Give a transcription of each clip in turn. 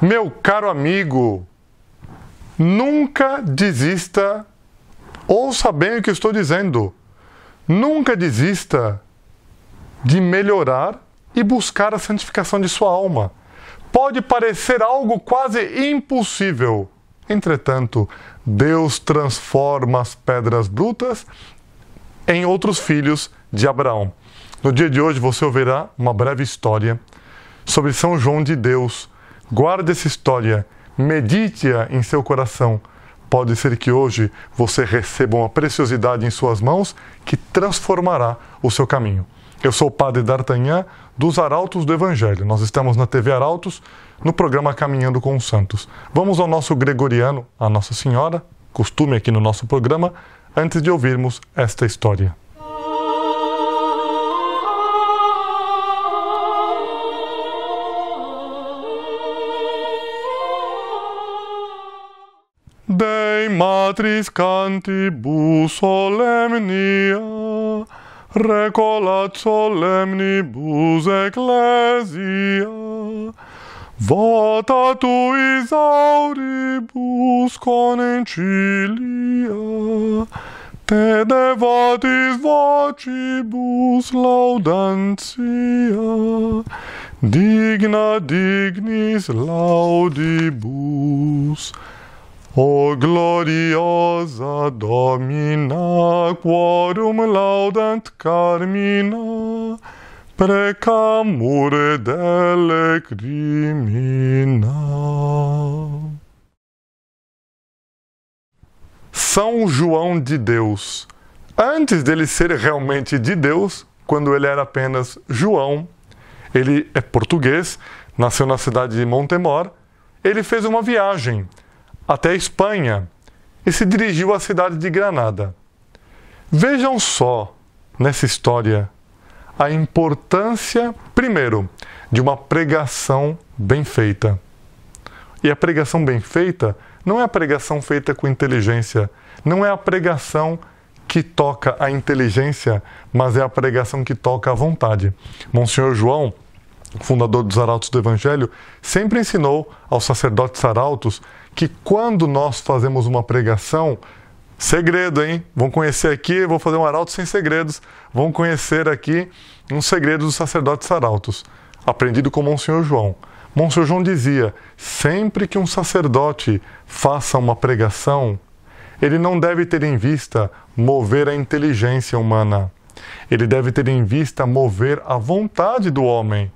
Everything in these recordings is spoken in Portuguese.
Meu caro amigo, nunca desista, ouça bem o que estou dizendo, nunca desista de melhorar e buscar a santificação de sua alma. Pode parecer algo quase impossível. Entretanto, Deus transforma as pedras brutas em outros filhos de Abraão. No dia de hoje você ouvirá uma breve história sobre São João de Deus. Guarde essa história, medite-a em seu coração. Pode ser que hoje você receba uma preciosidade em suas mãos que transformará o seu caminho. Eu sou o Padre D'Artagnan dos Arautos do Evangelho. Nós estamos na TV Arautos, no programa Caminhando com os Santos. Vamos ao nosso gregoriano, a Nossa Senhora, costume aqui no nosso programa, antes de ouvirmos esta história. matris cantibus solemnia, recolat solemnibus ecclesia, vota tuis auribus concilia, te devotis vocibus laudantia, digna dignis laudibus, O gloriosa Domina, quorum laudant carmina, precamur dele crimina. São João de Deus. Antes dele ser realmente de Deus, quando ele era apenas João, ele é português, nasceu na cidade de Montemor, ele fez uma viagem até a Espanha e se dirigiu à cidade de Granada. Vejam só nessa história a importância, primeiro, de uma pregação bem feita. E a pregação bem feita não é a pregação feita com inteligência, não é a pregação que toca a inteligência, mas é a pregação que toca a vontade. Monsenhor João, fundador dos Arautos do Evangelho, sempre ensinou aos sacerdotes arautos que quando nós fazemos uma pregação, segredo, hein? Vão conhecer aqui, vou fazer um arauto sem segredos, vão conhecer aqui um segredo dos sacerdotes arautos, aprendido com Monsenhor João. Monsenhor João dizia: sempre que um sacerdote faça uma pregação, ele não deve ter em vista mover a inteligência humana. Ele deve ter em vista mover a vontade do homem.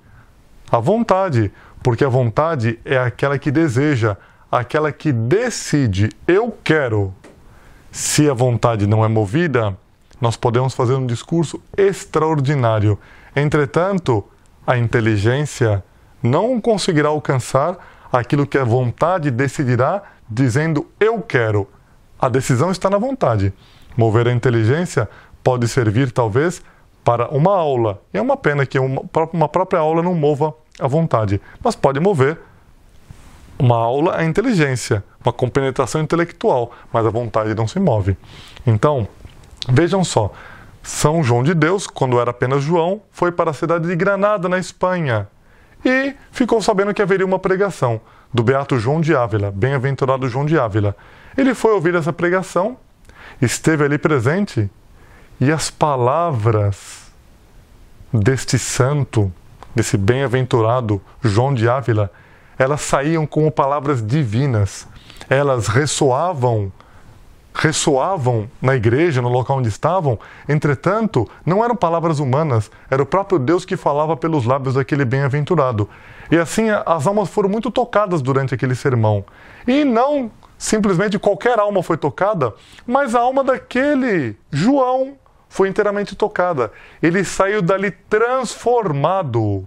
A vontade, porque a vontade é aquela que deseja, aquela que decide, eu quero. Se a vontade não é movida, nós podemos fazer um discurso extraordinário. Entretanto, a inteligência não conseguirá alcançar aquilo que a vontade decidirá dizendo eu quero. A decisão está na vontade. Mover a inteligência pode servir talvez para uma aula. E é uma pena que uma, própria aula não mova a vontade, mas pode mover uma aula é inteligência, uma compenetração intelectual, mas a vontade não se move. Então, vejam só, São João de Deus, quando era apenas João, foi para a cidade de Granada, na Espanha, e ficou sabendo que haveria uma pregação do beato João de Ávila, bem-aventurado João de Ávila. Ele foi ouvir essa pregação, esteve ali presente, e as palavras deste santo, desse bem-aventurado João de Ávila, elas saíam como palavras divinas. Elas ressoavam, ressoavam na igreja, no local onde estavam. Entretanto, não eram palavras humanas, era o próprio Deus que falava pelos lábios daquele bem-aventurado. E assim as almas foram muito tocadas durante aquele sermão. E não simplesmente qualquer alma foi tocada, mas a alma daquele João foi inteiramente tocada. Ele saiu dali transformado.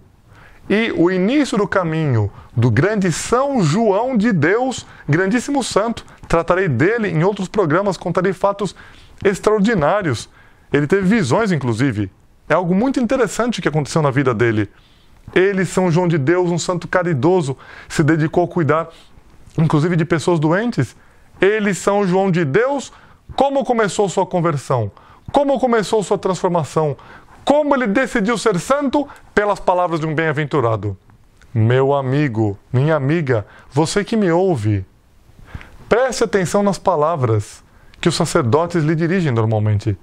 E o início do caminho do grande São João de Deus, grandíssimo santo, tratarei dele em outros programas, contarei fatos extraordinários. Ele teve visões, inclusive. É algo muito interessante que aconteceu na vida dele. Ele, São João de Deus, um santo caridoso, se dedicou a cuidar, inclusive, de pessoas doentes. Ele, São João de Deus, como começou sua conversão? Como começou sua transformação? Como ele decidiu ser santo? Pelas palavras de um bem-aventurado. meu amigo, minha amiga, você que me ouve, preste atenção nas palavras que os sacerdotes lhe dirigem normalmente.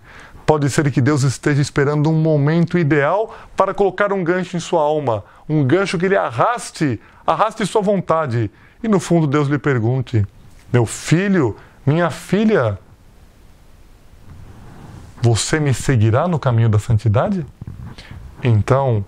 Pode ser que Deus esteja esperando um momento ideal para colocar um gancho em sua alma, um gancho que lhe arraste, arraste sua vontade. E no fundo Deus lhe pergunte: Meu filho, minha filha, você me seguirá no caminho da santidade? Então,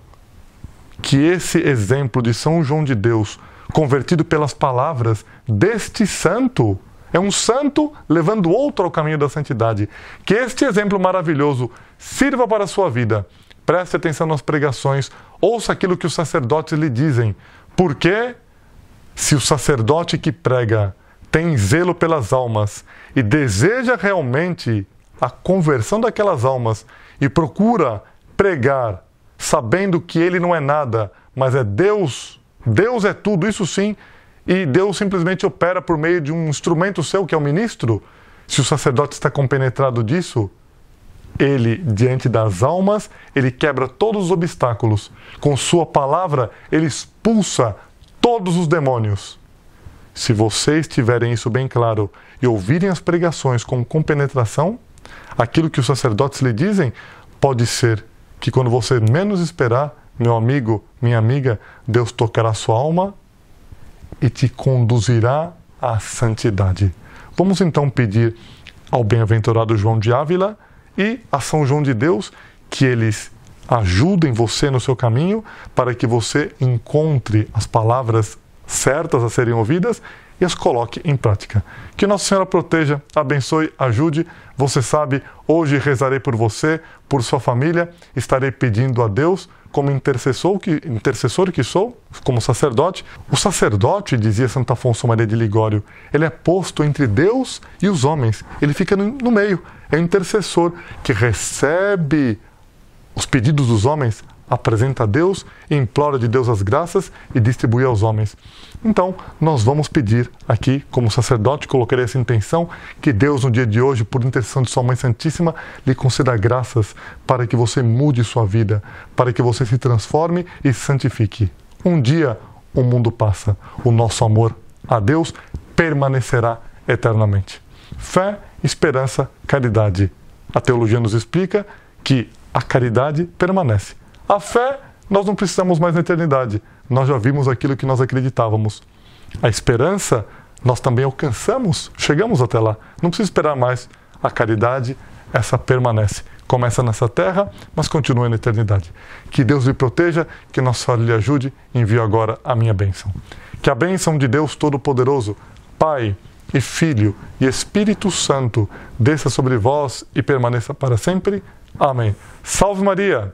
que esse exemplo de São João de Deus, convertido pelas palavras deste santo, é um santo levando outro ao caminho da santidade. Que este exemplo maravilhoso sirva para a sua vida. Preste atenção nas pregações, ouça aquilo que os sacerdotes lhe dizem. Porque se o sacerdote que prega tem zelo pelas almas e deseja realmente a conversão daquelas almas e procura pregar sabendo que ele não é nada, mas é Deus, Deus é tudo, isso sim, e Deus simplesmente opera por meio de um instrumento seu, que é o ministro, se o sacerdote está compenetrado disso, ele, diante das almas, ele quebra todos os obstáculos. Com sua palavra, ele expulsa todos os demônios. Se vocês tiverem isso bem claro e ouvirem as pregações com compenetração, aquilo que os sacerdotes lhe dizem pode ser que quando você menos esperar, meu amigo, minha amiga, Deus tocará sua alma e te conduzirá à santidade. Vamos então pedir ao bem-aventurado João de Ávila e a São João de Deus que eles ajudem você no seu caminho para que você encontre as palavras certas a serem ouvidas e as coloque em prática. Que Nossa Senhora proteja, abençoe, ajude. Você sabe, hoje rezarei por você, por sua família, estarei pedindo a Deus como intercessor que, intercessor que sou, como sacerdote. O sacerdote, dizia Santo Afonso Maria de Ligório, ele é posto entre Deus e os homens. Ele fica no, meio. É o intercessor que recebe os pedidos dos homens, apresenta a Deus, implora de Deus as graças e distribui aos homens. Então, nós vamos pedir aqui, como sacerdote, colocarei essa intenção, que Deus, no dia de hoje, por intercessão de Sua Mãe Santíssima, lhe conceda graças para que você mude sua vida, para que você se transforme e santifique. Um dia o mundo passa, o nosso amor a Deus permanecerá eternamente. Fé, esperança, caridade. A teologia nos explica que a caridade permanece a fé, nós não precisamos mais na eternidade. Nós já vimos aquilo que nós acreditávamos. A esperança, nós também alcançamos, chegamos até lá. Não precisa esperar mais. A caridade, essa permanece. Começa nessa terra, mas continua na eternidade. Que Deus lhe proteja, que Nossa Senhora lhe ajude. Envio agora a minha bênção. Que a bênção de Deus Todo-Poderoso, Pai e Filho e Espírito Santo desça sobre vós e permaneça para sempre. Amém. Salve Maria!